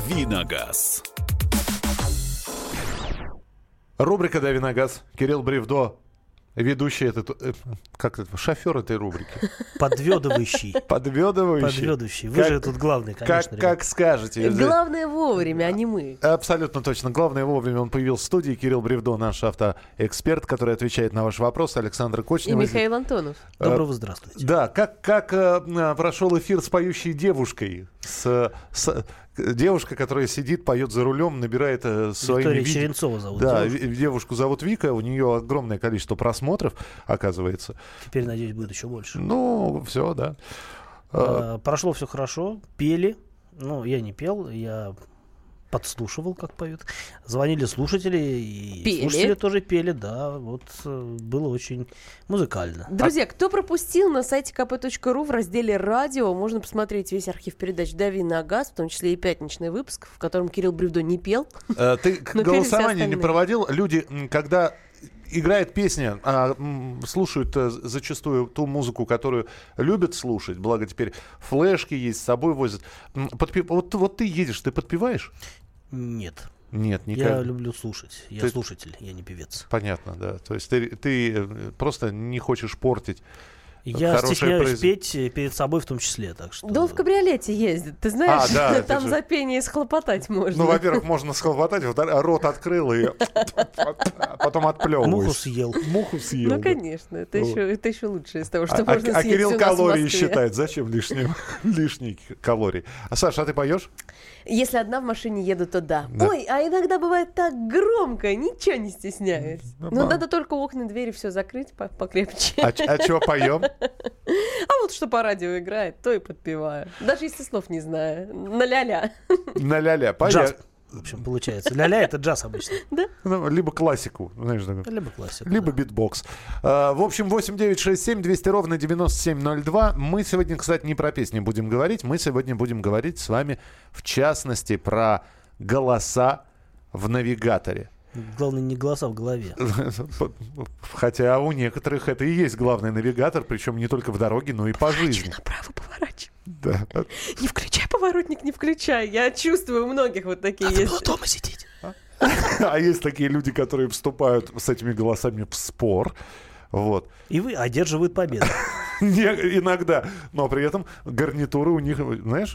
Давиногаз. Рубрика «Дави на газ». Кирилл Бревдо, ведущий этот, э, как это, шофер этой рубрики. Подведывающий. Подведывающий. Подведущий. Вы Как- же тут главный, конечно. Как, как скажете. Главное вовремя, а не мы. Абсолютно точно. Главное, вовремя он появился в студии. Кирилл Бревдо, наш автоэксперт, который отвечает на ваши вопросы. Александр И Кочнев. Михаил Антонов. Доброго здравствуйте. Да, как, как э, э, прошел эфир с поющей девушкой? С, с- э, девушка, которая сидит, поет за рулем, набирает э, своими Виктория Черенцова зовут. Да, девушку. девушку зовут Вика, у нее огромное количество просмотров, оказывается. Теперь, надеюсь, будет еще больше. Ну, все, да. Э, А, Прошло все хорошо, пели. Ну, я не пел, я подслушивал, как поют. Звонили слушатели, и Пели? слушатели тоже пели, да. Вот э, было очень музыкально. Друзья, кто пропустил на сайте kp.ru в разделе «Радио» можно посмотреть весь архив передач «Дави на газ», в том числе и пятничный выпуск, в котором Кирилл Бревдо не пел. Э, Ты голосование не проводил? Люди, когда играет песня, а, слушают э, зачастую ту музыку, которую любят слушать, благо теперь флешки есть, с собой возят. Подпи- Вот, вот ты едешь, ты подпеваешь? Нет, Нет, никак. я люблю слушать. Я Ты- слушатель, я не певец. Понятно, да. То есть ты, ты э, просто не хочешь портить. Я стесняюсь произ- петь э, перед собой в том числе, так что... Да он в кабриолете ездит, ты знаешь, А, да, там же- за пение схлопотать можно. Ну, во-первых, можно схлопотать, во-вторых, рот открыл и а потом отплевываешь. Муху съел. Муху съел. Ну, конечно, это еще, это еще лучше из того, А, что а- можно а съесть Кирилл у нас в калории считает. Зачем лишние, лишние калории? А Саша, а ты поешь? Если одна в машине еду, то да. Да. Ой, а иногда бывает так громко, ничего не стесняюсь. Ну, Ну, да. надо только окна, двери все закрыть по- покрепче. А, а чего поем? А вот что по радио играет, то и подпеваю. Даже если слов не знаю. На ля-ля. На ля-ля. Джаз, в общем, получается. Ля-ля это джаз обычно. Ну, либо классику, знаешь, такой. Либо классика. Либо да. битбокс. А, В общем, 8967 200 ровно 9702. Мы сегодня, кстати, не про песни будем говорить. Мы сегодня будем говорить с вами, в частности, про голоса в навигаторе. Главное, не голоса в голове. Хотя у некоторых это и есть главный навигатор, причем не только в дороге, но и по жизни. Направо поворачивай. Да. Не включай поворотник, не включай. Я чувствую, у многих вот такие есть. дома сидеть. А есть такие люди, которые вступают с этими голосами в спор. Вот. И вы одерживают победу. Иногда. Но при этом гарнитуры у них, знаешь,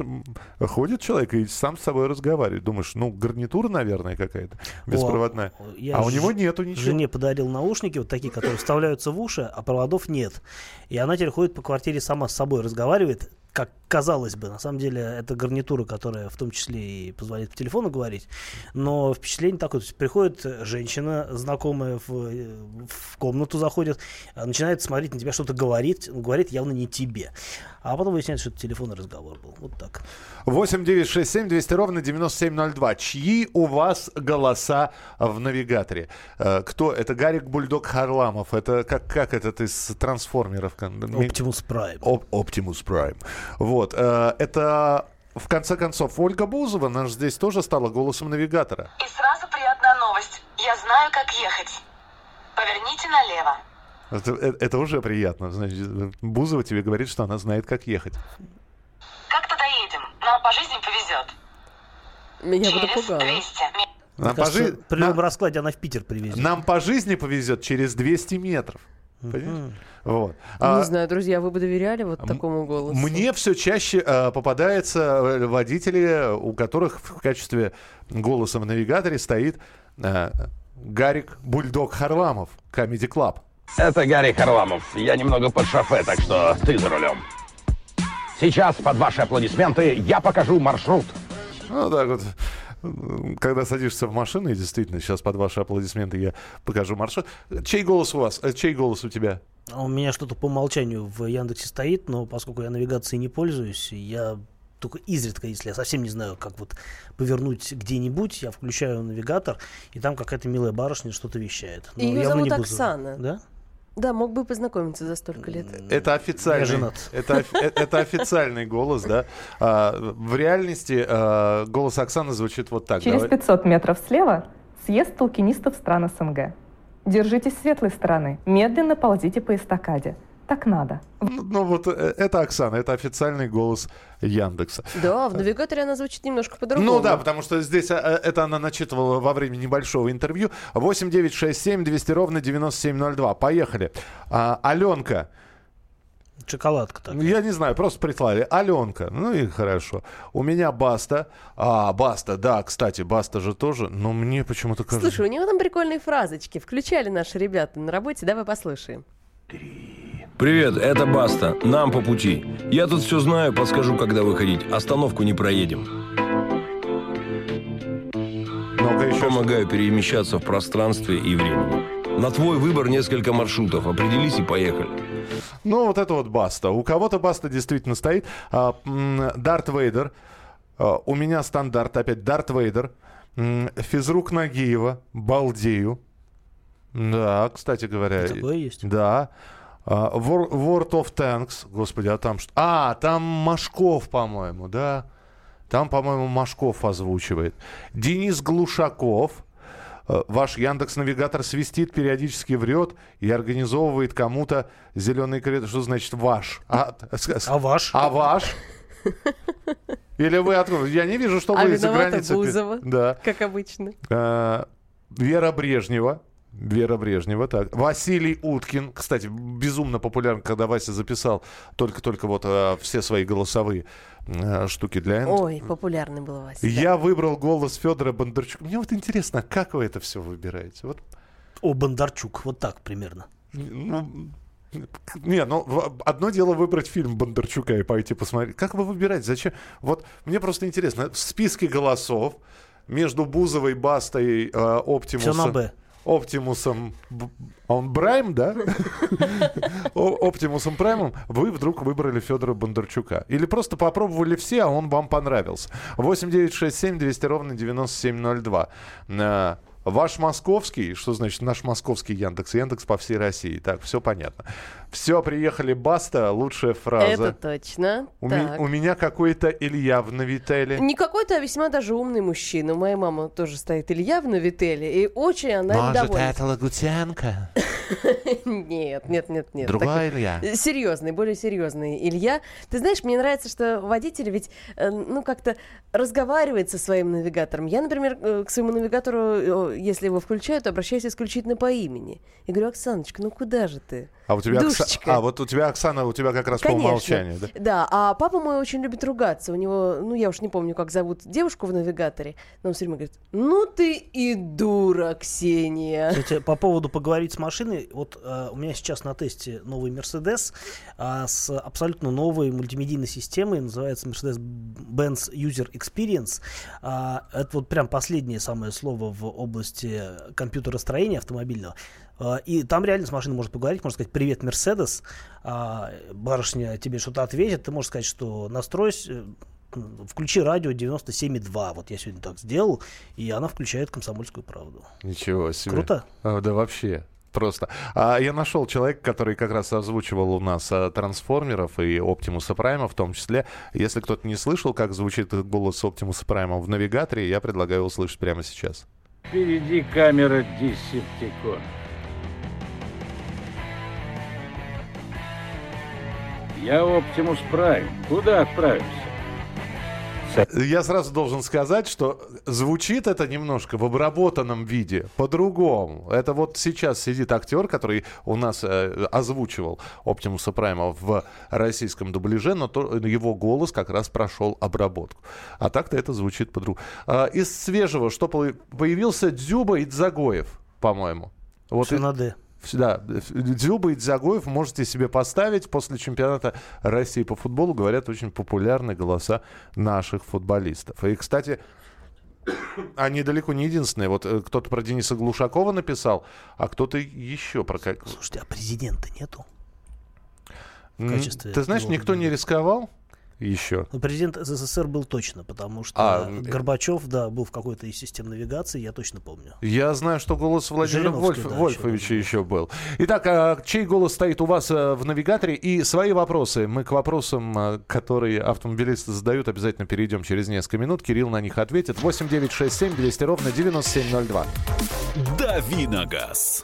ходит человек и сам с собой разговаривает. Думаешь, ну, гарнитура, наверное, какая-то беспроводная. О, а у ж- него нету ничего. Жене подарил наушники, вот такие, которые вставляются в уши, а проводов нет. И она теперь ходит по квартире сама с собой, разговаривает, как казалось бы. На самом деле, это гарнитура, которая в том числе и позволяет по телефону говорить. Но впечатление такое. То есть приходит женщина, знакомая в, э, в комнату заходит, а, начинает смотреть на тебя, что-то говорит, говорит явно не тебе. А потом выясняется, что это телефонный разговор был. Вот так. 8 9 6 7 200 ровно 9702. Чьи у вас голоса в навигаторе? Э, Кто? Это Гарик Бульдог Харламов. Это как, как этот из трансформеров? Optimus Prime. Оп- Optimus Prime. Вот. э, Это, в конце концов, Ольга Бузова, она же здесь тоже стала голосом навигатора. И сразу приятная новость. Я знаю, как ехать. Поверните налево. Это, э, это уже приятно. Значит, Бузова тебе говорит, что она знает, как ехать. Как-то доедем. Нам по жизни повезет. Меня бы Через напугало. 200. Нам, Мне по, кажется, жи- при любом нам- раскладе она в Питер привезет. нам по жизни повезет через 200 метров. Понимаешь? Вот. А, Не знаю, друзья, вы бы доверяли вот м- такому голосу? Мне все чаще э, попадаются э, водители, у которых в качестве голоса в навигаторе стоит э, Гарик Бульдог Харламов, Comedy Club. Это Гарри Харламов. Я немного под шофе, так что ты за рулем. Сейчас под ваши аплодисменты я покажу маршрут. Ну, так вот. Когда садишься в машину, и действительно, сейчас под ваши аплодисменты я покажу маршрут. Чей голос у вас? Э, Чей голос у тебя? У меня что-то по умолчанию в Яндексе стоит, но поскольку я навигацией не пользуюсь, я только изредка, если я совсем не знаю, как вот повернуть где-нибудь, я включаю навигатор, и там какая-то милая барышня что-то вещает. Но явно зовут не буду- Оксана. Да? Да, мог бы познакомиться за столько лет. Это официальный, это, э, это официальный голос, да. А, в реальности а, голос Оксаны звучит вот так. Через Давай. 500 метров слева съезд толкинистов стран СНГ. Держитесь светлой стороны, медленно ползите по эстакаде. Так надо. Ну, ну вот э, это Оксана, это официальный голос Яндекса. Да, в навигаторе она звучит немножко по-другому. Ну да, потому что здесь э, это она начитывала во время небольшого интервью. 8 9 6 7 200 ровно 9702. Поехали. А, Аленка. Шоколадка так. Я не знаю, просто прислали. Аленка. Ну и хорошо. У меня Баста. А, Баста, да, кстати, Баста же тоже. Но мне почему-то кажется... Слушай, у него там прикольные фразочки. Включали наши ребята на работе. Давай послушаем. Привет, это Баста. Нам по пути. Я тут все знаю, подскажу, когда выходить. Остановку не проедем. Ну-ка еще. Помогаю перемещаться в пространстве и времени. На твой выбор несколько маршрутов. Определись и поехали. Ну, вот это вот Баста. У кого-то Баста действительно стоит. А, Дарт Вейдер. А, у меня стандарт опять Дарт Вейдер. Физрук Нагиева. Балдею. Да, кстати говоря. Такое есть. Да. Wor- World of Tanks. Господи, а там что? А, там Машков, по-моему, да. Там, по-моему, Машков озвучивает. Денис Глушаков. Э, Ваш Яндекс Навигатор свистит, периодически врет и организовывает кому-то зеленый коридор. Что значит ваш? А, А ваш? а ваш? Или вы откуда? Я не вижу, что А вы из-за виновата границы. Бузова. Да. Как обычно. Э, Вера Брежнева. Вера Брежнева, так. Василий Уткин. Кстати, безумно популярен, когда Вася записал только-только вот э, все свои голосовые э, штуки для Н. Ой, популярный был Вася. да. Я выбрал голос Федора Бондарчука. Мне вот интересно, как вы это все выбираете? Вот, О, Бондарчук. Вот так примерно. ну, не, ну, одно дело выбрать фильм Бондарчука и пойти посмотреть. Как вы выбираете? Зачем? Вот мне просто интересно. В списке голосов между Бузовой, Бастой, э, Оптимусом... Все на Б. Оптимусом... Он Брайм, да? Оптимусом Праймом вы вдруг выбрали Федора Бондарчука. Или просто попробовали все, а он вам понравился. 8967 200 ровно 9702. Э, Ваш московский, что значит наш московский Яндекс? Яндекс по всей России. Так, все понятно. Все, приехали Баста, лучшая фраза. Это точно. У, Так. у меня какой-то Илья в Навителе. Не какой-то, а весьма даже умный мужчина. У моей мамы тоже стоит Илья в Навителе, и очень она им довольна. Лагутенко? Нет, нет, нет, нет. Другой Илья? Серьезный, более серьезный Илья. Ты знаешь, мне нравится, что водитель ведь, э, ну, как-то разговаривает со своим навигатором. Я, например, э, к своему навигатору, э, если его включаю, то обращаюсь исключительно по имени. И говорю, Оксаночка, ну куда же ты? А у тебя Душечка. А вот у тебя Оксана, у тебя как раз по Конечно. умолчанию, да? Да, а папа мой очень любит ругаться. У него, ну, я уж не помню, как зовут девушку в навигаторе, но он все время говорит, ну ты и дура, Ксения. Кстати, по поводу поговорить с машиной, вот э, у меня сейчас на тесте новый Mercedes а, с абсолютно новой мультимедийной системой, называется Mercedes-Benz User Experience. А, это вот прям последнее самое слово в области компьютеростроения автомобильного. А, И там реально с машиной можно поговорить, можно сказать «Привет, Мерседес», а, барышня тебе что-то ответит, ты можешь сказать, что настройся, включи радио 97,2. Вот я сегодня так сделал, и она включает комсомольскую правду. Ничего себе. Круто. А, да вообще. Просто. А я нашел человека, который как раз озвучивал у нас а, трансформеров и Оптимуса Прайма в том числе. Если кто-то не слышал, как звучит голос Оптимуса Прайма в навигаторе, я предлагаю услышать прямо сейчас. Впереди камера Десептикон. Я Оптимус Прайм. Куда отправимся? Я сразу должен сказать, что звучит это немножко в обработанном виде по-другому. Это вот сейчас сидит актер, который у нас э, озвучивал Оптимуса Прайма в российском дубляже, но то, его голос как раз прошел обработку. А так-то это звучит по-другому. А, из свежего, что по- появился Дзюба и Дзагоев, по-моему. Вот Все и- на «Д». да, Дзюба и Дзагоев можете себе поставить после чемпионата России по футболу. Говорят, очень популярны голоса наших футболистов. И, кстати, они далеко не единственные. Вот э, кто-то про Дениса Глушакова написал, а кто-то еще про... как- Слушайте, а президента нету? М, качестве Ты знаешь, его никто не рисковал еще. Ну, президент СССР был точно, потому что А, Горбачев, да, был в какой-то из систем навигации, я точно помню. Я знаю, что голос Владимира Вольф- да, Вольфовича еще еще был. Итак, а чей голос стоит у вас э, в навигаторе? И свои вопросы. Мы к вопросам, э, которые автомобилисты задают, обязательно перейдем через несколько минут. Кирилл на них ответит. 8 9 6 7 200 ровно 9702. «Дави на газ».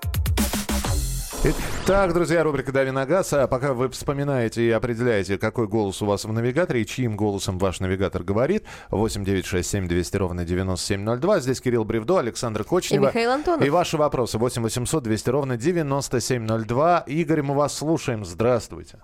Итак, друзья, рубрика «Дави на газ». А пока вы вспоминаете и определяете, какой голос у вас в навигаторе и чьим голосом ваш навигатор говорит, 8 9 6 7 200 ровно 9702. Здесь Кирилл Бревдо, Александр Кочнева. И Михаил Антонов. И ваши вопросы 8 800 200 ровно 9702. Игорь, мы вас слушаем. Здравствуйте.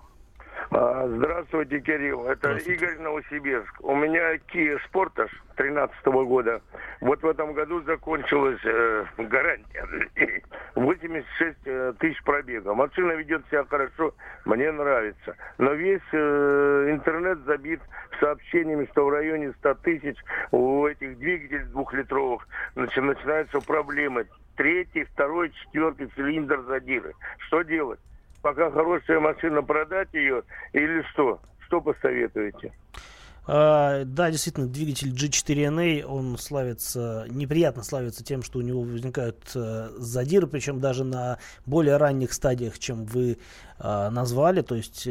А, Здравствуйте, Кирилл. Это Игорь Новосибирск. У меня Kia Sportage 13 года. Вот в этом году закончилась э, гарантия. 86 э, тысяч пробега. Машина ведет себя хорошо, мне нравится. Но весь э, интернет забит сообщениями, что в районе 100 тысяч у этих двигателей двухлитровых начи- начинаются проблемы. Третий, второй, четвертый цилиндр задиры. Что делать? Пока хорошая машина, продать ее или что? Что посоветуете? А, да, действительно, двигатель G4NA, он славится, неприятно славится тем, что у него возникают э, задиры, причем даже на более ранних стадиях, чем вы э, назвали. То есть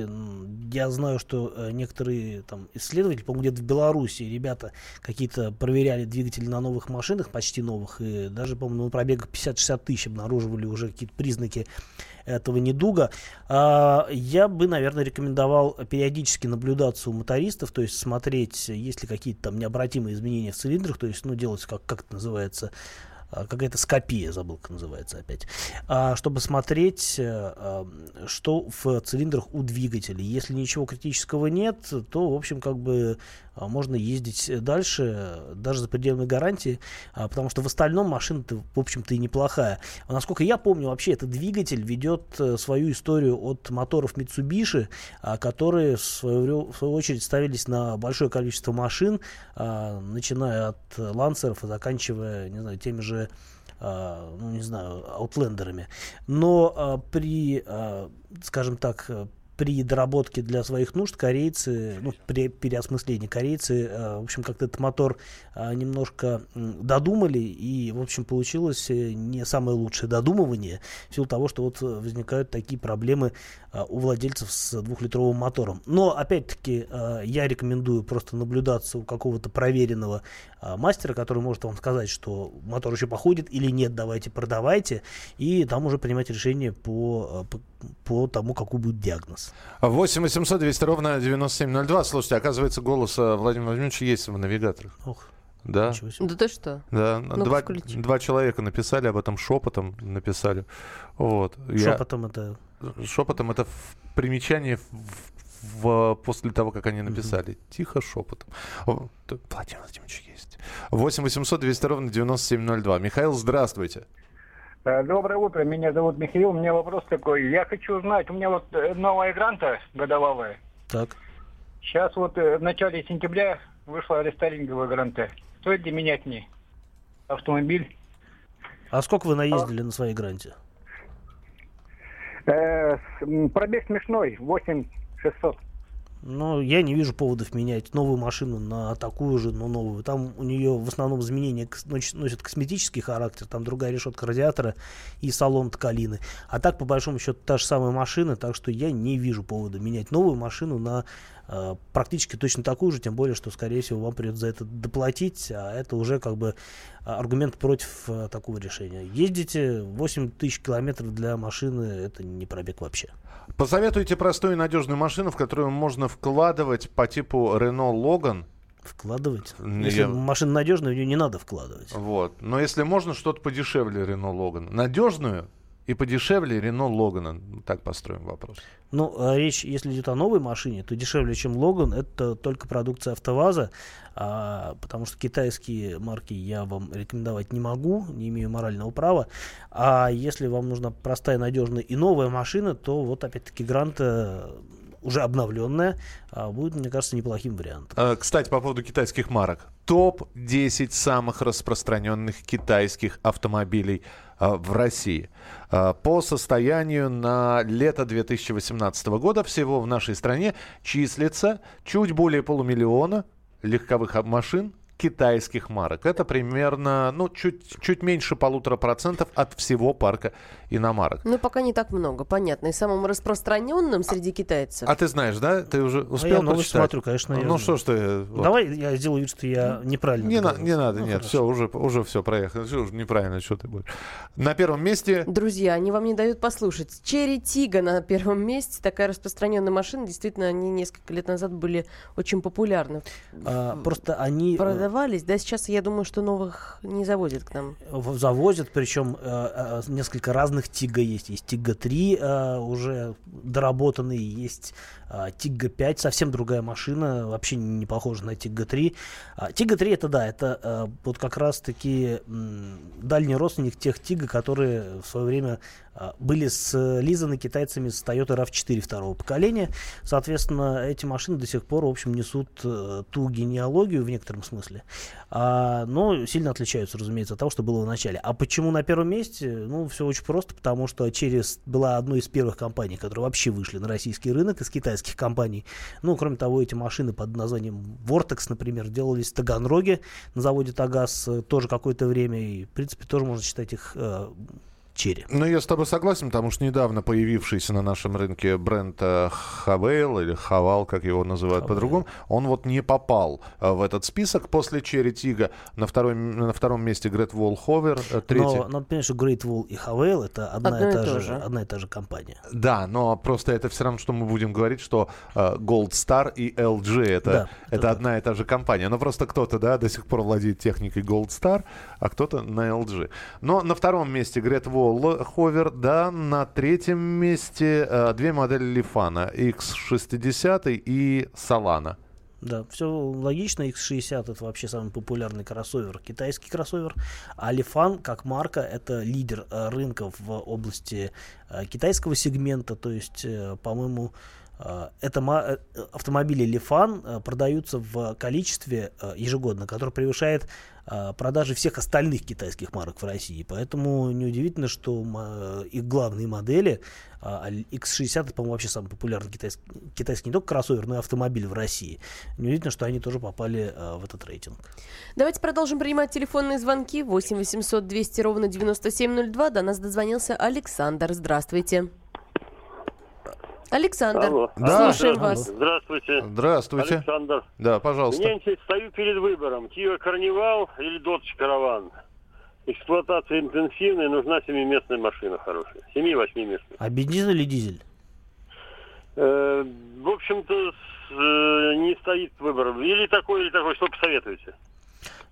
я знаю, что э, некоторые там исследователи, по-моему, где-то в Беларуси ребята какие-то проверяли двигатели на новых машинах, почти новых, и даже, по-моему, на пробегах 50-60 тысяч обнаруживали уже какие-то признаки этого недуга. А, Я бы, наверное, рекомендовал периодически наблюдаться у мотористов, то есть смотреть, есть ли какие-то там необратимые изменения в цилиндрах, то есть, ну, делать, как, как это называется, а, какая-то скопия, забыл, как называется опять, А, чтобы смотреть, э, а, что в цилиндрах у двигателя. Если ничего критического нет, то, в общем, как бы можно ездить дальше, э, даже за пределами гарантии, а, потому что в остальном машина-то, в общем-то, и неплохая. А Насколько я помню, вообще этот двигатель ведет э, свою историю от моторов Mitsubishi, а, которые в свою, в свою очередь ставились на большое количество машин, а, начиная от э, лансеров и заканчивая, не знаю, теми же а, ну, не знаю, аутлендерами. Но а, при, а, скажем так, э, при доработке для своих нужд корейцы, ну, при переосмыслении корейцы, э, в общем, как-то этот мотор э, немножко додумали, и, в общем, получилось э, не самое лучшее додумывание, в силу того, что вот возникают такие проблемы у владельцев с двухлитровым мотором. Но, опять-таки, э, я рекомендую просто наблюдаться у какого-то проверенного э, мастера, который может вам сказать, что мотор еще походит или нет, давайте продавайте, и там уже принимать решение по, э, по, по тому, какой будет диагноз. 8 800 200 ровно 9702. Слушайте, оказывается, голос э, Владимира Владимировича есть в навигаторах. Ох. Да. Да ты что? Да, два, включи. два человека написали об этом шепотом, написали. Вот. Я- Шепотом это... Шепотом это в примечании в- в- после того, как они написали. Тихо шепотом. О, Владимир Владимирович есть. 8 800 200 ровно 9702. Михаил, здравствуйте. Э, Доброе утро, меня зовут Михаил. У меня вопрос такой. Я хочу узнать, у меня вот э, новая гранта годовалая. Так. Сейчас вот э, в начале сентября вышла рестайлинговая гранта. Стоит ли менять мне автомобиль? А сколько вы наездили на своей гранте? Э, пробег смешной, 8600. Ну, я не вижу поводов менять новую машину на такую же, но новую. Там у нее в основном изменения носят косметический характер, там другая решетка радиатора и салон ткалины. А так, по большому счету, та же самая машина, так что я не вижу повода менять новую машину на практически точно такую же, тем более, что, скорее всего, вам придется за это доплатить, а это уже как бы аргумент против э, такого решения. Ездите 8 тысяч километров для машины, это не пробег вообще. Посоветуйте простую и надежную машину, в которую можно вкладывать по типу Renault Logan. Вкладывать? Если я- машина надежная, в нее не надо вкладывать. Вот. Но если можно, что-то подешевле Renault Logan. Надежную и подешевле Рено Логана? Так построим вопрос. Ну, а речь, если идет о новой машине, то дешевле, чем Логан, это только продукция АвтоВАЗа, а, потому что китайские марки я вам рекомендовать не могу, не имею морального права. А если вам нужна простая, надежная и новая машина, то вот опять-таки Грант э, уже обновленная, а, будет, мне кажется, неплохим вариантом. А, Кстати, по поводу китайских марок. Топ-10 самых распространенных китайских автомобилей в России. А, По состоянию на лето 2018 года всего в нашей стране числится чуть более полумиллиона легковых а- машин китайских марок. Это примерно, ну, чуть, чуть меньше полутора процентов от всего парка иномарок. Ну, пока не так много, понятно. И самым распространенным среди китайцев. А ты знаешь, да? Ты уже успел я новости прочитать? смотрю, конечно, я Ну что ж ты... вот. Давай я сделаю вид, что я неправильно. Не, на- не надо, Ну, нет, хорошо. все, уже, уже все, проехали. Все, уже неправильно, что ты будешь. На первом месте... Друзья, они вам не дают послушать. Черри Тига на первом месте. Такая распространенная машина. Действительно, они несколько лет назад были очень популярны. А, просто они э, Продавались. Да, сейчас я думаю, что новых не заводят к нам. завозят, причем э, э, несколько разных Тига есть. Есть Тига 3 э, уже доработанный, есть э, Тига 5, совсем другая машина, вообще не похожа на Тига 3. А, Тига 3 это да, это э, вот как раз таки дальний родственник тех Тига, которые в свое время были слизаны китайцами с Toyota RAV4 второго поколения. Соответственно, эти машины до сих пор, в общем, несут э, ту генеалогию в некотором смысле, а, но сильно отличаются, разумеется, от того, что было в начале. А почему на первом месте? Ну, все очень просто, потому что через была одной из первых компаний, которые вообще вышли на российский рынок из китайских компаний. Ну, кроме того, эти машины под названием Vortex, например, делались в Таганроге на заводе Тагаз э, тоже какое-то время, и, в принципе, тоже можно считать их э, черри. Ну, я с тобой согласен, потому что недавно появившийся на нашем рынке бренд э, Хавейл или Хавал, как его называют по-другому, он вот не попал э, в этот список после Черри Тига. На, второй, на втором месте Грет Wall Hover, э, третий. Но надо понять, что Great Wall и Havail это одна, Одно и та же, же. одна и та же компания. Да, но просто это все равно, что мы будем говорить, что Gold Star и LG это, Да, это, одна и та же компания. Но просто кто-то, да, до сих пор владеет техникой Gold Star, а кто-то на LG. Но на втором месте Great Wall Hover, да, на третьем месте э, две модели Лифана, X60 и Solana. Да, все логично. X60 это вообще самый популярный кроссовер, китайский кроссовер. А Lifan как марка это лидер э, рынка в области э, китайского сегмента. То есть, э, по-моему, это автомобили э, продаются в количестве ежегодно, которое превышает продажи всех остальных китайских марок в России. Поэтому неудивительно, что их главные модели а, X60 это, по-моему, вообще самый популярный китайский, китайский не только кроссовер, но и автомобиль в России. Неудивительно, что они тоже попали а, в этот рейтинг. Давайте продолжим принимать телефонные звонки. 8 800 200 ровно 9702. До нас дозвонился Александр. Здравствуйте. Александр, Алло. Да, слушаем вас. Здравствуйте. Здравствуйте. Александр. Да, пожалуйста. Меня интересует, стою перед выбором. Kia Carnival или Dodge Caravan. Эксплуатация интенсивная, нужна семиместная машина хорошая. Семи-восьмиместная. А бензин или дизель? Э, в общем-то, с- э, не стоит выбор. Или такой, или такой. Что посоветуете?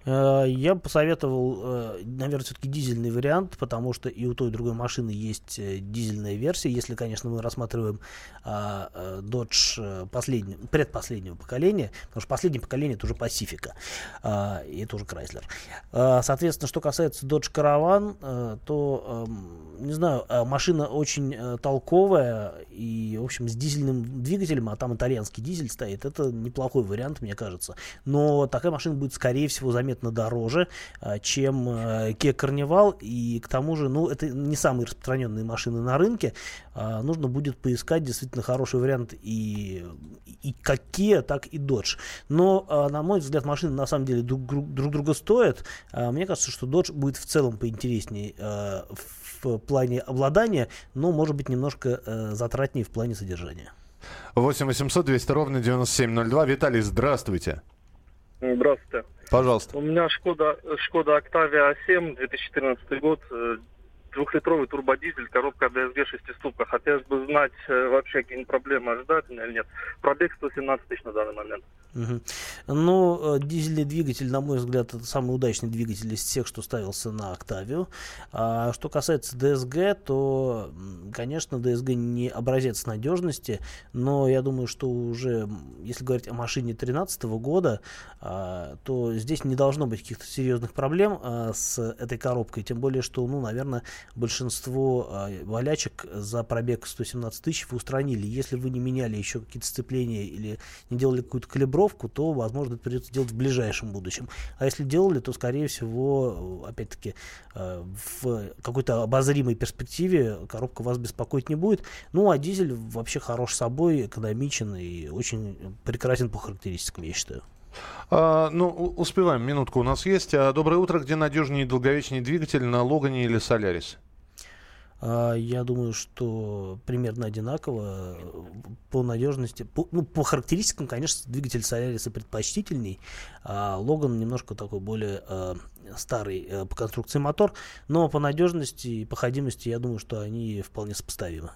Э, Я бы посоветовал, э, наверное, все-таки дизельный вариант, потому что и у той, и другой машины есть э, дизельная версия, если, конечно, мы рассматриваем а, Dodge последнего, предпоследнего поколения, потому что последнее поколение это уже Pacifica, а, и это уже Chrysler. А, Соответственно, что касается Dodge Caravan, то, эм, не знаю, машина очень толковая и, в общем, с дизельным двигателем, а там итальянский дизель стоит, это неплохой вариант, мне кажется. Но такая машина будет, скорее всего, заметно дороже, а, чем э, Kia Carnival, и к тому же, ну, это не самые распространенные машины на рынке, А, нужно будет поискать действительно хороший вариант и, и как Kia, так и Dodge. Но, а, на мой взгляд, машины на самом деле друг, друг- друг друга стоят. Мне кажется, что Dodge будет в целом поинтереснее в плане обладания, но, может быть, немножко э, затратнее в плане содержания. 8 800 200 ровно 9702. Виталий, здравствуйте. Здравствуйте. Пожалуйста. У меня Шкода, Шкода Октавия 7, 2014 год, э, двухлитровый турбодизель, коробка DSG шестиступка. Хотелось бы знать, э, вообще какие проблемы ожидают или нет. Пробег 117 тысяч на данный момент. Угу. Ну, э, дизельный двигатель, на мой взгляд, это самый удачный двигатель из всех, что ставился на Октавию. А что касается DSG, то, конечно, DSG не образец надежности, но я думаю, что уже, если говорить о машине 2013 года, а, то здесь не должно быть каких-то серьезных проблем а, с этой коробкой, тем более, что, ну, наверное, большинство а, валячек за пробег 117 тысяч вы устранили. Если вы не меняли еще какие-то сцепления или не делали какую-то калибровку, то, возможно, это придется делать в ближайшем будущем. А если делали, то, скорее всего, опять-таки, э, в какой-то обозримой перспективе коробка вас беспокоить не будет. Ну, а дизель вообще хорош собой, экономичен и очень прекрасен по характеристикам, я считаю. А, ну, успеваем, минутку у нас есть. А, доброе утро. Где надежнее и долговечнее двигатель, на Логане или Солярисе? А, я думаю, что примерно одинаково по надежности. По, ну, по характеристикам, конечно, двигатель Соляриса предпочтительней, а Логан немножко такой более а, старый э, по конструкции мотор, но по надежности и походимости я думаю, что они вполне сопоставимы.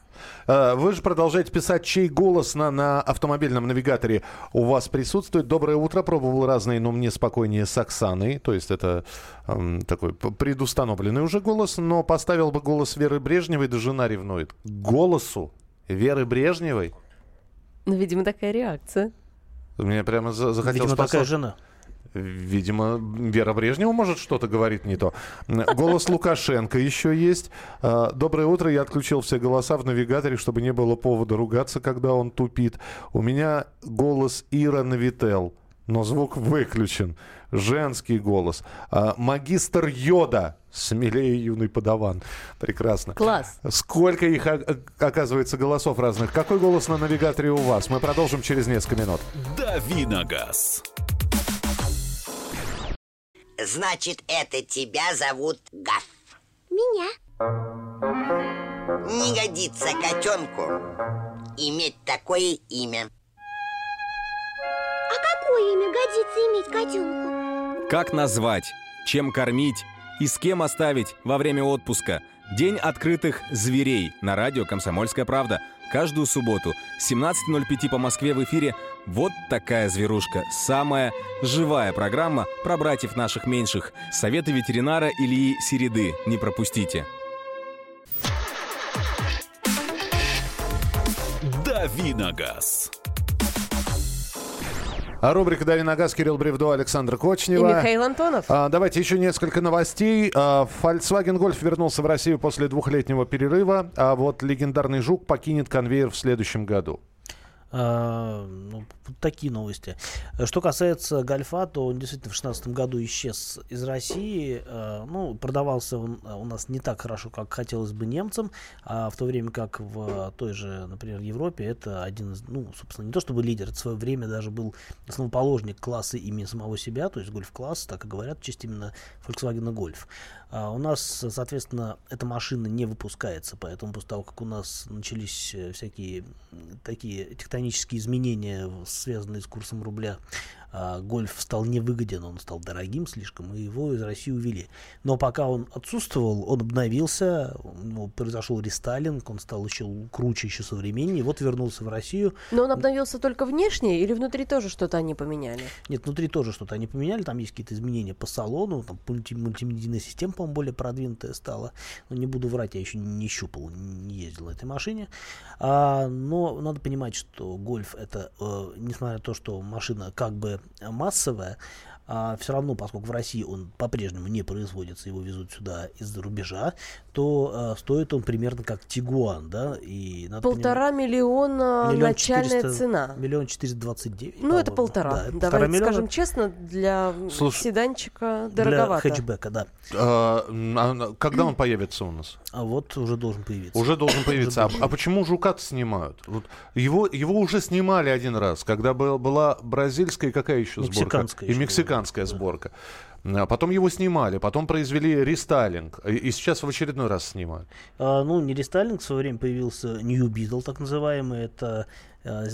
А, вы же продолжаете писать, чей голос на, на автомобильном навигаторе у вас присутствует. Доброе утро, пробовал разные, но мне спокойнее с Оксаной, то есть это эм, такой предустановленный уже голос, но поставил бы голос Веры Брежневой, да жена ревнует. Голосу Веры Брежневой? Ну, видимо, такая реакция. Мне прямо захотелось... Видимо, спасать. такая жена. Видимо, Вера Брежнева, может, что-то говорит не то. Голос Лукашенко еще есть. А, Доброе утро. Я отключил все голоса в навигаторе, чтобы не было повода ругаться, когда он тупит. У меня голос Ира Навител, но звук выключен. Женский голос. А, магистр Йода. Смелее юный подаван. Прекрасно. Класс. Сколько их, оказывается, голосов разных. Какой голос на навигаторе у вас? Мы продолжим через несколько минут. Дави на газ. Значит, это тебя зовут Гаф. Меня. Не годится котенку иметь такое имя. А какое имя годится иметь котенку? Как назвать? Чем кормить? И с кем оставить во время отпуска? День открытых зверей на радио «Комсомольская правда». Каждую субботу 17.05 по Москве в эфире «Вот такая зверушка». Самая живая программа про братьев наших меньших. Советы ветеринара Ильи Середы. Не пропустите. Давиногаз. А рубрика «Дави на газ» Кирилл Бревдо, Александр Кочнева. И Михаил Антонов. А, давайте еще несколько новостей. А, Volkswagen Golf вернулся в Россию после двухлетнего перерыва, а вот легендарный «Жук» покинет конвейер в следующем году. А, ну, такие новости. Что касается Гольфа, то он действительно в 2016 году исчез из России. А, ну, продавался он у нас не так хорошо, как хотелось бы немцам, а в то время как в той же, например, Европе это один из, ну, собственно, не то чтобы лидер, в свое время даже был основоположник класса имени самого себя, то есть гольф-класс, так и говорят честь именно Volkswagen Golf. А у нас, соответственно, эта машина не выпускается, поэтому после того, как у нас начались э, всякие такие тектонические изменения, связанные с курсом рубля, а, гольф стал невыгоден, он стал дорогим слишком, и его из России увели. Но пока он отсутствовал, он обновился, у него произошел рестайлинг, он стал еще круче, еще современнее, вот вернулся в Россию. Но он обновился только внешне или внутри тоже что-то они поменяли? Нет, внутри тоже что-то они поменяли, там есть какие-то изменения по салону, там мульти мультимедийная система, по-моему, более продвинутая стала. Но не буду врать, я еще не щупал, не ездил на этой машине. А, но надо понимать, что гольф это, э, несмотря на то, что машина как бы массовая, а все равно, поскольку в России он по-прежнему не производится, его везут сюда из-за рубежа, то э, стоит он примерно как Тигуан, да? И надо полтора понимать, миллиона миллион начальная 400, цена. Миллион четыреста двадцать девять. Ну, это полтора. Да, это Давайте полтора миллиона. скажем честно, для Слушай, седанчика дороговато. Для хэтчбека, да. А, а, когда он появится у нас? А вот уже должен появиться. Уже должен появиться. а, а почему жука снимают? Вот его, его уже снимали один раз, когда был, была бразильская какая еще сборка? Мексиканская. И мексиканская американская сборка. А потом его снимали, потом произвели рестайлинг, и сейчас в очередной раз снимают. А, ну, не рестайлинг, в свое время появился New Beetle, так называемый, это а,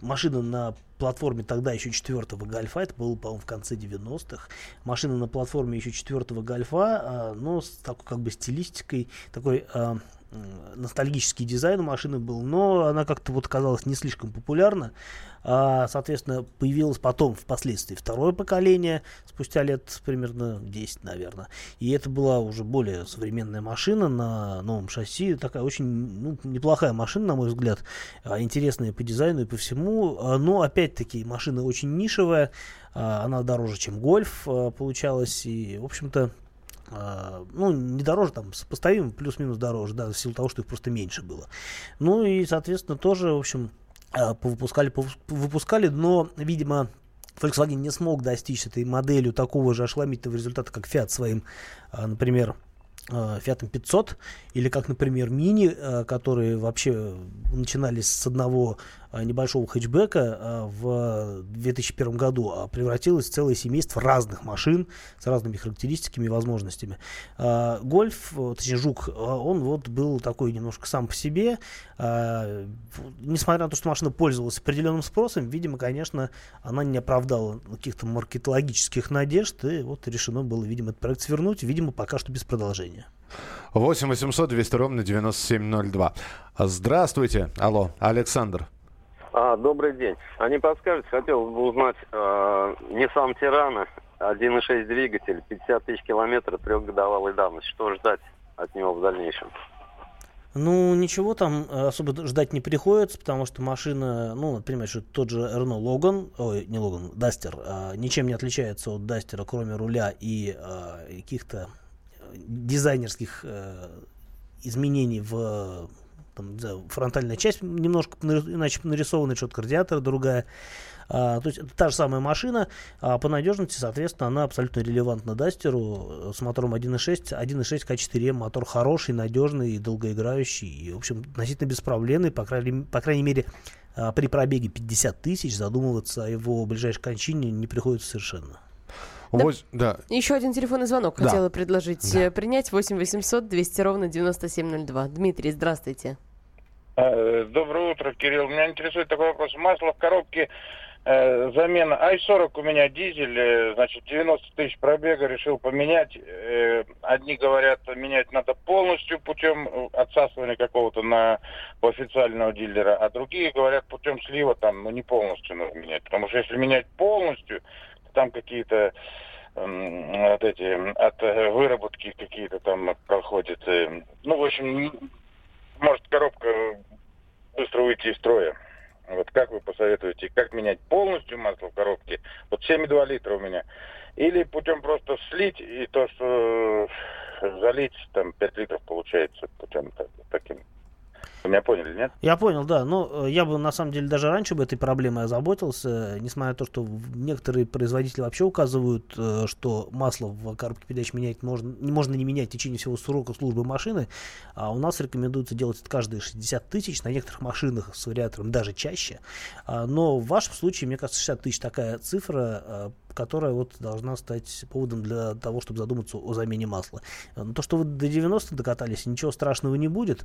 машина на платформе тогда еще четвертого гольфа, это было, по-моему, в конце 90-х. Машина на платформе еще четвертого гольфа, а, но с такой как бы стилистикой, такой а, ностальгический дизайн у машины был, но она как-то вот казалась не слишком популярна. А, соответственно, появилось потом впоследствии второе поколение, спустя лет примерно 10, наверное. И это была уже более современная машина на новом шасси. Такая очень ну, неплохая машина, на мой взгляд. А, интересная по дизайну и по всему. А, но, опять-таки, машина очень нишевая. А, она дороже, чем гольф получалась. И, в общем-то, ну, не дороже, там, сопоставимо, плюс-минус дороже, да, в силу того, что их просто меньше было. Ну и, соответственно, тоже, в общем, uh, повыпускали, повыпускали, но, видимо, Volkswagen не смог достичь этой моделью такого же ошеломительного результата, как Fiat своим, uh, например, Fiat 500, или как, например, Mini, которые вообще начинались с одного небольшого хэтчбека э, в 2001 году, а превратилось в целое семейство разных машин с разными характеристиками и возможностями. Э, Гольф, точнее Жук, он вот был такой немножко сам по себе. Несмотря на то, что машина пользовалась определенным спросом, видимо, конечно, она не оправдала каких-то маркетологических надежд, и вот решено было, видимо, этот проект свернуть, видимо, пока что без продолжения. 8 800 200 ровно 9702. Здравствуйте. Алло, Александр. А, добрый день. А не подскажете, хотел бы узнать, э, Nissan Тирана, 1.6 двигатель, 50 тысяч километров, трехгодовалой давности. Что ждать от него в дальнейшем? Ну, ничего там особо ждать не приходится, потому что машина, ну, например, что тот же Renault Logan, ой, не Duster, а, ничем не отличается от Duster, кроме руля и а, каких-то дизайнерских а, изменений в там, да, фронтальная часть немножко иначе нарисована, что-то радиатор другая. А, то есть это та же самая машина, а по надежности, соответственно, она абсолютно релевантна Дастеру с мотором 1.6, 1.6 К4М, мотор хороший, надежный, долгоиграющий, и, в общем, относительно беспроблемный, по крайней, по крайней мере, а, при пробеге 50 тысяч задумываться о его ближайшей кончине не приходится совершенно. Да. да. Еще один телефонный звонок да. хотела предложить да. принять. 8 800 200 ровно 9702. Дмитрий, здравствуйте. Э, доброе утро, Кирилл. Меня интересует такой вопрос. Масло в коробке э, замена i40 у меня дизель, э, значит, 90 тысяч пробега решил поменять. Э, одни говорят, менять надо полностью путем отсасывания какого-то на у официального дилера, а другие говорят путем слива там, ну не полностью нужно менять. Потому что если менять полностью, там какие-то вот эти от э, выработки какие-то там проходят. Э, ну, в общем, может коробка быстро выйти из строя. Вот как вы посоветуете, как менять полностью масло в коробке? Вот 7,2 литра у меня. Или путем просто слить и то, что залить, там 5 литров получается путем таким меня поняли, нет? Я понял, да. Ну, я бы на самом деле даже раньше бы этой проблемой озаботился, несмотря на то, что некоторые производители вообще указывают, э, что масло в коробке передач менять можно, можно не менять в течение всего срока службы машины, а у нас рекомендуется делать это каждые 60 тысяч, на некоторых машинах с вариатором даже чаще. А, но в вашем случае, мне кажется, 60 тысяч такая цифра, э, которая вот должна стать поводом для того, чтобы задуматься о замене масла. То, что вы до 90 докатались, ничего страшного не будет.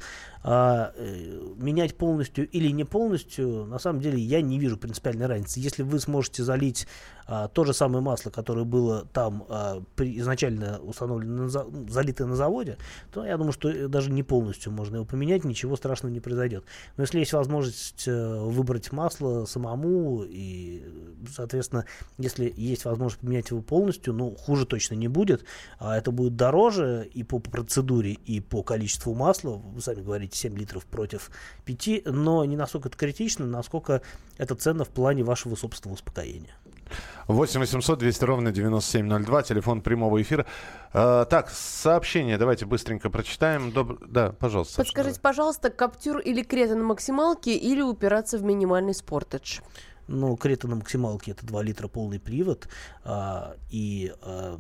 А, э, менять полностью или не полностью, на самом деле, я не вижу принципиальной разницы. Если вы сможете залить а, то же самое масло, которое было там а, при, изначально установлено, на, залитое на заводе, то я думаю, что даже не полностью можно его поменять, ничего страшного не произойдет. Но если есть возможность э, выбрать масло самому, и, соответственно, если есть возможность поменять его полностью, ну, хуже точно не будет, а это будет дороже и по процедуре, и по количеству масла, вы сами говорите, 7 литров против 5, но не настолько это критично, насколько это ценно в плане вашего собственного успокоения. 8 800 200 ровно 9702, телефон прямого эфира. А, так, сообщение давайте быстренько прочитаем. Доб... Да, пожалуйста. Подскажите, давай. пожалуйста, Каптюр или Крета на максималке или упираться в минимальный спортедж? Ну, Крета на максималке это 2 литра полный привод. А, и а,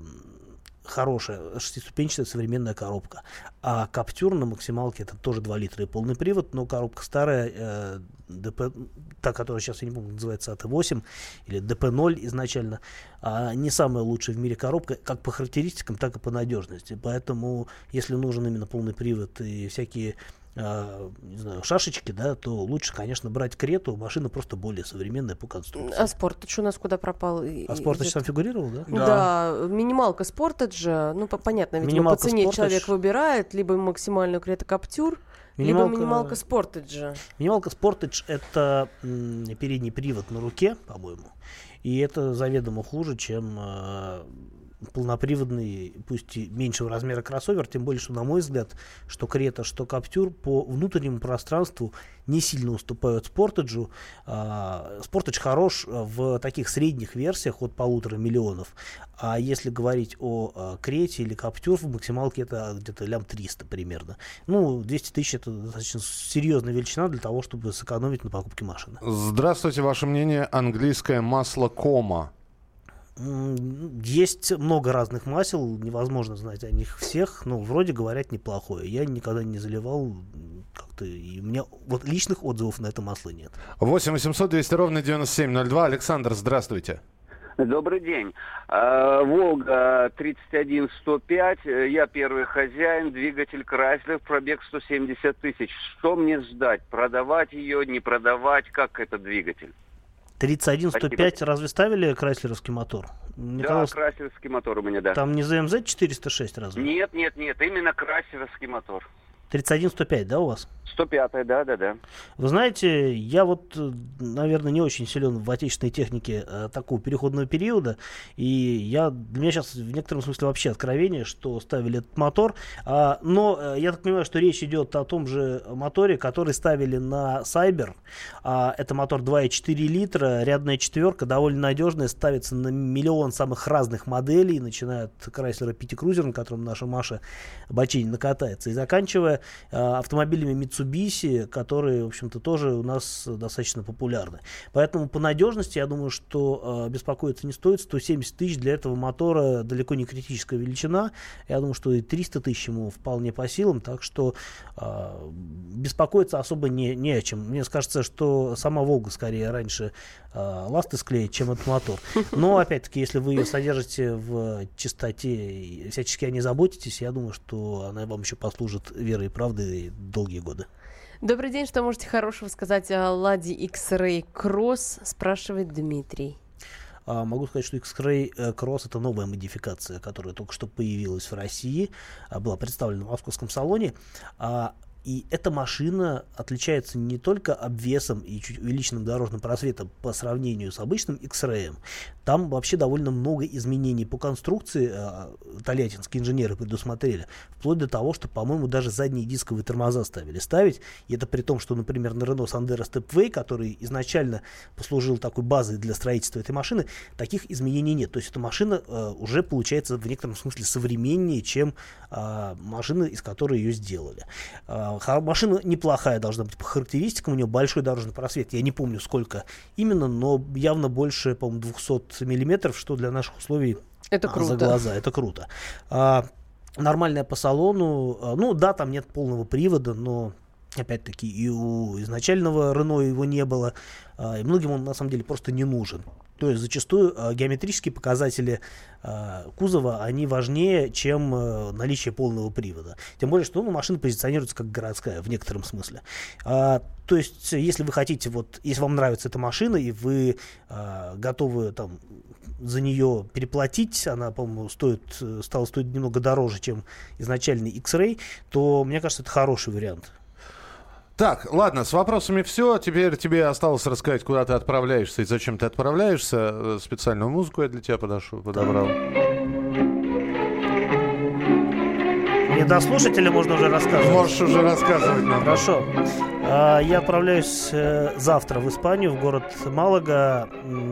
хорошая шестиступенчатая современная коробка. А Каптюр на максималке это тоже 2 литра и полный привод, но коробка старая, э, ДП, та, которая сейчас, я не помню, называется АТ-8 или ДП-0 изначально, а не самая лучшая в мире коробка, как по характеристикам, так и по надежности. Поэтому, если нужен именно полный привод и всякие э, не знаю, шашечки, да, то лучше, конечно, брать Крету. Машина просто более современная по конструкции. А Спортедж у нас куда пропал? А Спортедж там фигурировал, да? Да, минималка Спортеджа, ну, по- понятно, видимо, Минималка по цене Sportage. человек выбирает либо максимальную Крета Каптюр, либо Минималка- минималка Спортеджа. Минималка Sportage это м, передний привод на руке, по-моему. И это заведомо хуже, чем э, полноприводный, пусть и меньшего размера кроссовер, тем более, что, на мой взгляд, что Крета, что Каптюр по внутреннему пространству не сильно уступают Спортеджу. Спортедж хорош в таких средних версиях от полутора миллионов. А если говорить о а, Крете или Каптюр, в максималке это где-то лям 300 примерно. Ну, 200 тысяч это достаточно серьезная величина для того, чтобы сэкономить на покупке машины. Здравствуйте, ваше мнение, английское масло кома. Есть много разных масел, невозможно знать о них всех, но вроде говорят неплохое. Я никогда не заливал как-то, и у меня вот личных отзывов на это масло нет. 8 800 200 ровно 9702. Александр, здравствуйте. Добрый день. А, Волга 31105. Э, Я первый хозяин. Двигатель Крайслер. Пробег 170 тысяч. Что мне ждать? Продавать ее, не продавать? Как этот двигатель? 31-105 разве ставили крайслеровский мотор? Мне да, казалось, крайслеровский мотор у меня, да. там не ZMZ 406 разве? Нет, нет, нет. Именно крайслеровский мотор. 31-105, да, у вас? 105 да, да, да. Вы знаете, я вот, наверное, не очень силен в отечественной технике э, такого переходного периода, и я, для меня сейчас в некотором смысле вообще откровение, что ставили этот мотор, А, но э, я так понимаю, что речь идет о том же моторе, который ставили на Сайбер, А, это мотор 2,4 литра, рядная четверка, довольно надежная, ставится на миллион самых разных моделей, начиная от Chrysler Пятикрузер, на котором наша Маша Бачинина катается, и заканчивая э, автомобилями Mitsubishi, которые, в общем-то, тоже у нас достаточно популярны. Поэтому по надежности, я думаю, что э, беспокоиться не стоит. 170 тысяч для этого мотора далеко не критическая величина. Я думаю, что и 300 тысяч ему вполне по силам, так что э, беспокоиться особо не, не о чем. Мне кажется, что сама Волга скорее раньше ласты склеит, чем этот мотор. Но, опять-таки, если вы ее содержите в чистоте всячески о ней заботитесь, я думаю, что она вам еще послужит верой и правдой долгие годы. Добрый день, что можете хорошего сказать о Ладе X-Ray Cross, спрашивает Дмитрий. А, Могу сказать, что X-Ray э, Cross это новая модификация, которая только что появилась в России, а, была представлена в московском салоне. А, И эта машина отличается не только обвесом и чуть увеличенным дорожным просветом по сравнению с обычным X-Ray. Там вообще довольно много изменений по конструкции э, тольяттинские инженеры предусмотрели. Вплоть до того, что, по-моему, даже задние дисковые тормоза ставили ставить. И это при том, что, например, на Renault Sandero Stepway, который изначально послужил такой базой для строительства этой машины, таких изменений нет. То есть эта машина э, уже получается в некотором смысле современнее, чем э, машина, из которой ее сделали. Хор- машина неплохая должна быть по характеристикам, у нее большой дорожный просвет. Я не помню сколько именно, но явно больше, по-моему, 200 миллиметров, что для наших условий Это круто. за глаза. Это круто. А, нормальная по салону. А, ну да, там нет полного привода, но опять-таки и у изначального Рено его не было. а, и многим он на самом деле просто не нужен. То есть зачастую а, геометрические показатели а, кузова, они важнее, чем а, наличие полного привода. Тем более, что ну, машина позиционируется как городская в некотором смысле. А, то есть, если вы хотите, вот, если вам нравится эта машина, и вы а, готовы там за нее переплатить, она, по-моему, стоит, э, стала стоить немного дороже, чем изначальный X-Ray, то мне кажется, это хороший вариант. Так, ладно, с вопросами все. Теперь тебе осталось рассказать, куда ты отправляешься и зачем ты отправляешься. Э, Специальную музыку я для тебя подошу, подобрал. Не дослушать или можно уже рассказывать? Можешь уже рассказывать нам. Хорошо. А, Я отправляюсь э, завтра в Испанию, в город Малага,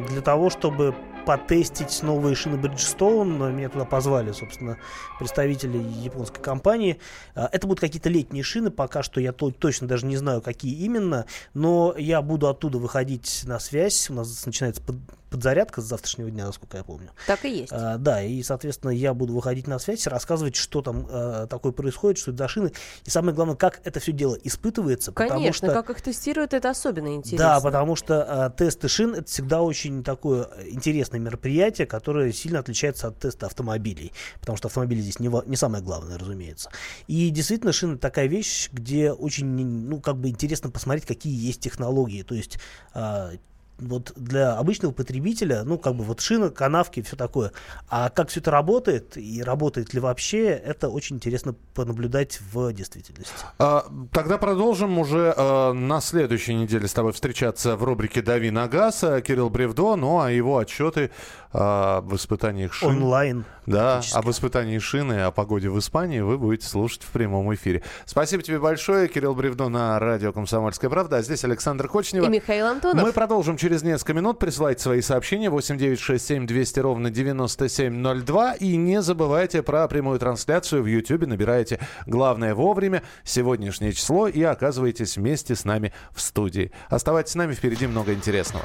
для того, чтобы потестить новые шины Bridgestone. Меня туда позвали, собственно, представители японской компании. А, Это будут какие-то летние шины, пока что я то- точно даже не знаю, какие именно, но я буду оттуда выходить на связь. У нас начинается под- подзарядка с завтрашнего дня, насколько я помню. Так и есть. А, да, и, соответственно, я буду выходить на связь, рассказывать, что там э, такое происходит, что это за шины. И самое главное, как это все дело испытывается. потому Конечно, что... как их тестируют, это особенно интересно. Да, потому что э, тесты шин это всегда очень такое интересное тестное мероприятие, которое сильно отличается от теста автомобилей, потому что автомобили здесь не, не самое главное, разумеется. И действительно, шина такая вещь, где очень, ну, как бы интересно посмотреть, какие есть технологии. То есть а, вот для обычного потребителя, ну, как бы вот шина, канавки, все такое. А как все это работает и работает ли вообще, это очень интересно понаблюдать в действительности. А, тогда продолжим уже а, на следующей неделе с тобой встречаться в рубрике «Дави на газ». Кирилл Бревдо, ну, а его отчеты а, в испытаниях шин. Онлайн. Да, об испытании шины, о погоде в Испании вы будете слушать в прямом эфире. Спасибо тебе большое, Кирилл Бревдо на радио «Комсомольская правда». А здесь Александр Кочнева. И Михаил Антонов. Мы продолжим через несколько минут. Присылайте свои сообщения 8967 200 ровно 9702. И не забывайте про прямую трансляцию в YouTube. Набираете «Главное вовремя», сегодняшнее число и оказываетесь вместе с нами в студии. Оставайтесь с нами, впереди много интересного.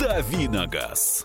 Давиногаз.